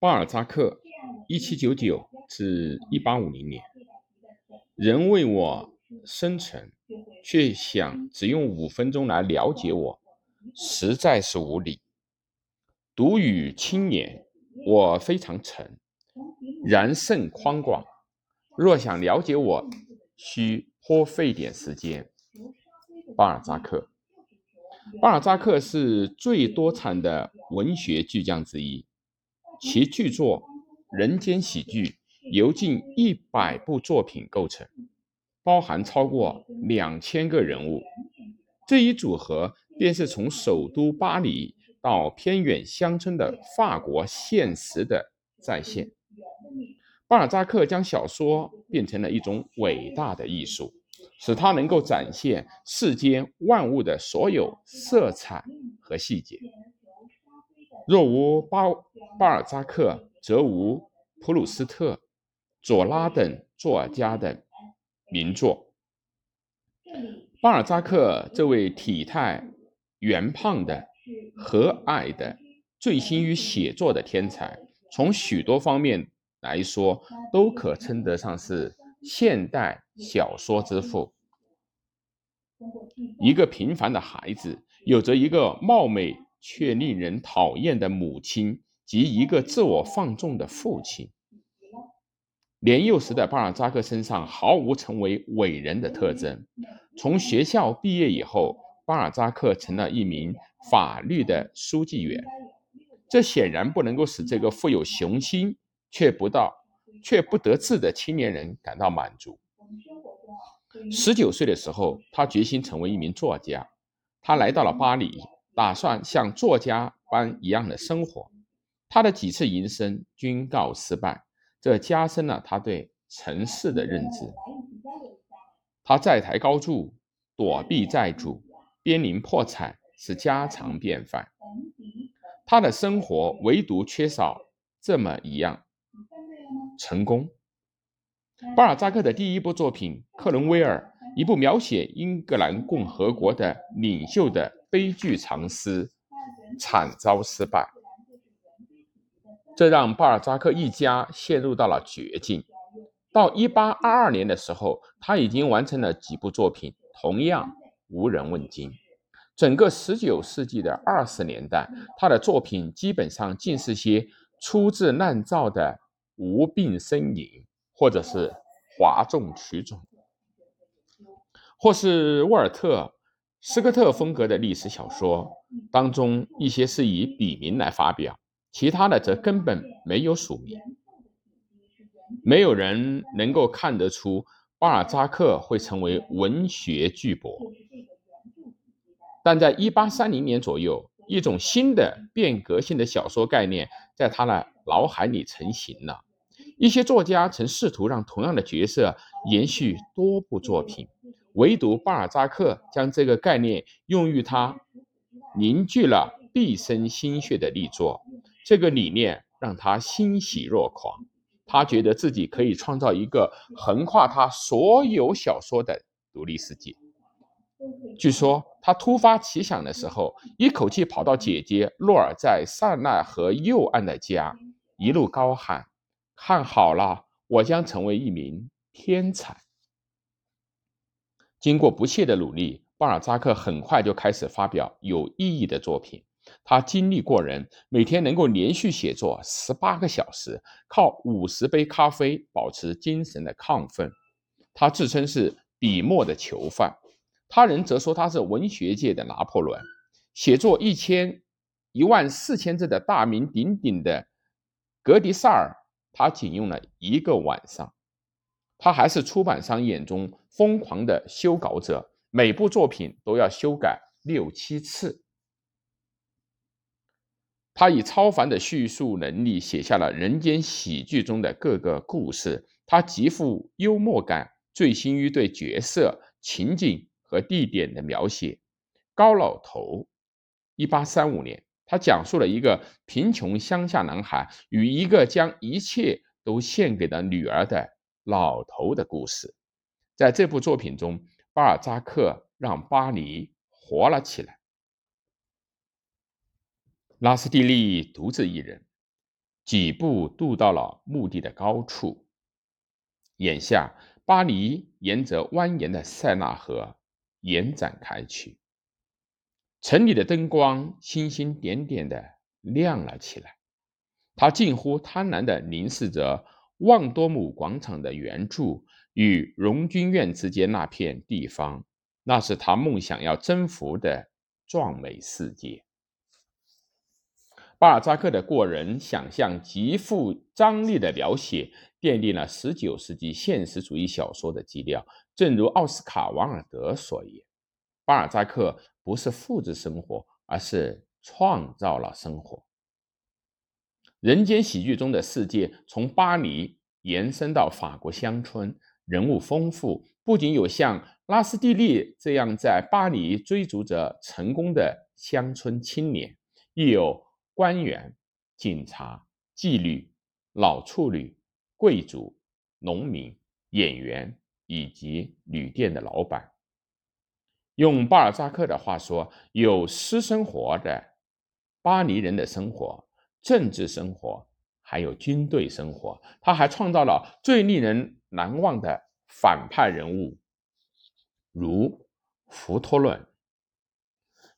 巴尔扎克（一七九九至一八五零年），人为我生存，却想只用五分钟来了解我，实在是无理。独语青年，我非常沉，然甚宽广。若想了解我，需颇费点时间。巴尔扎克，巴尔扎克是最多产的文学巨匠之一。其巨作《人间喜剧》由近一百部作品构成，包含超过两千个人物。这一组合便是从首都巴黎到偏远乡村的法国现实的再现。巴尔扎克将小说变成了一种伟大的艺术，使它能够展现世间万物的所有色彩和细节。若无巴巴尔扎克，则无普鲁斯特、左拉等作家的名作。巴尔扎克这位体态圆胖的、和蔼的、醉心于写作的天才，从许多方面来说，都可称得上是现代小说之父。一个平凡的孩子，有着一个貌美。却令人讨厌的母亲及一个自我放纵的父亲。年幼时的巴尔扎克身上毫无成为伟人的特征。从学校毕业以后，巴尔扎克成了一名法律的书记员。这显然不能够使这个富有雄心却不到却不得志的青年人感到满足。十九岁的时候，他决心成为一名作家。他来到了巴黎。打算像作家般一样的生活，他的几次营生均告失败，这加深了他对城市的认知。他债台高筑，躲避债主，濒临破产是家常便饭。他的生活唯独缺少这么一样：成功。巴尔扎克的第一部作品《克伦威尔》，一部描写英格兰共和国的领袖的。悲剧长诗惨遭失败，这让巴尔扎克一家陷入到了绝境。到一八二二年的时候，他已经完成了几部作品，同样无人问津。整个十九世纪的二十年代，他的作品基本上尽是些粗制滥造的无病呻吟，或者是哗众取宠，或是沃尔特。斯科特风格的历史小说当中，一些是以笔名来发表，其他的则根本没有署名。没有人能够看得出巴尔扎克会成为文学巨擘。但在1830年左右，一种新的变革性的小说概念在他的脑海里成型了。一些作家曾试图让同样的角色延续多部作品。唯独巴尔扎克将这个概念用于他凝聚了毕生心血的力作，这个理念让他欣喜若狂。他觉得自己可以创造一个横跨他所有小说的独立世界。据说他突发奇想的时候，一口气跑到姐姐洛尔在塞纳河右岸的家，一路高喊：“看好了，我将成为一名天才。”经过不懈的努力，巴尔扎克很快就开始发表有意义的作品。他精力过人，每天能够连续写作十八个小时，靠五十杯咖啡保持精神的亢奋。他自称是笔墨的囚犯，他人则说他是文学界的拿破仑。写作一千一万四千字的大名鼎鼎的《格迪萨尔》，他仅用了一个晚上。他还是出版商眼中疯狂的修稿者，每部作品都要修改六七次。他以超凡的叙述能力写下了人间喜剧中的各个故事。他极富幽默感，醉心于对角色、情景和地点的描写。高老头，一八三五年，他讲述了一个贫穷乡下男孩与一个将一切都献给了女儿的。老头的故事，在这部作品中，巴尔扎克让巴黎活了起来。拉斯蒂利独自一人，几步渡到了墓地的高处。眼下，巴黎沿着蜿蜒的塞纳河延展开去，城里的灯光星星点点的亮了起来。他近乎贪婪的凝视着旺多姆广场的圆柱与荣军院之间那片地方，那是他梦想要征服的壮美世界。巴尔扎克的过人想象极富张力的描写，奠定了19世纪现实主义小说的基调。正如奥斯卡·王尔德所言：“巴尔扎克不是复制生活，而是创造了生活。”人间喜剧中的世界从巴黎延伸到法国乡村，人物丰富，不仅有像拉斯蒂利这样在巴黎追逐着成功的乡村青年，亦有。官员、警察、妓女、老处女、贵族、农民、演员以及旅店的老板。用巴尔扎克的话说，有私生活的巴黎人的生活、政治生活，还有军队生活。他还创造了最令人难忘的反派人物，如福托伦。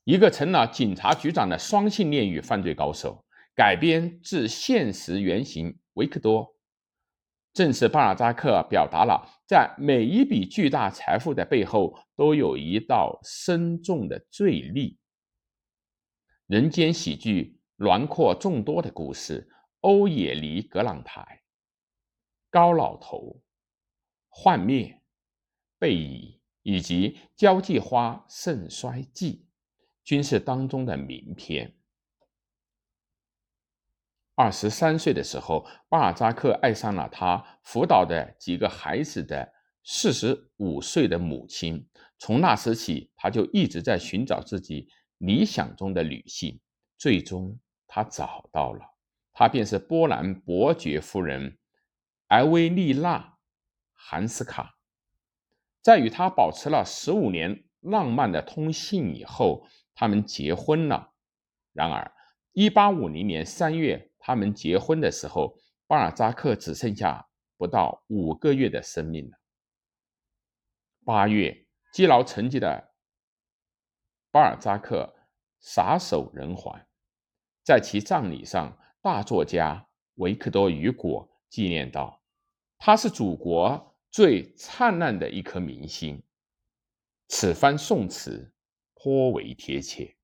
一个成了警察局长的双性恋与犯罪高手，改编自现实原型维克多，正是巴尔扎克表达了在每一笔巨大财富的背后都有一道深重的罪孽。人间喜剧囊括众多的故事：欧也妮·格朗台、高老头、幻灭、贝蚁以及交际花盛衰记。均是当中的名篇。二十三岁的时候，巴尔扎克爱上了他辅导的几个孩子的四十五岁的母亲。从那时起，他就一直在寻找自己理想中的女性。最终，他找到了，他便是波兰伯爵夫人埃薇丽娜·韩斯卡。在与他保持了十五年浪漫的通信以后。他们结婚了。然而，1850年3月，他们结婚的时候，巴尔扎克只剩下不到五个月的生命了。八月，积劳成疾的巴尔扎克撒手人寰。在其葬礼上，大作家维克多·雨果纪念道：“他是祖国最灿烂的一颗明星。”此番宋词。颇为贴切。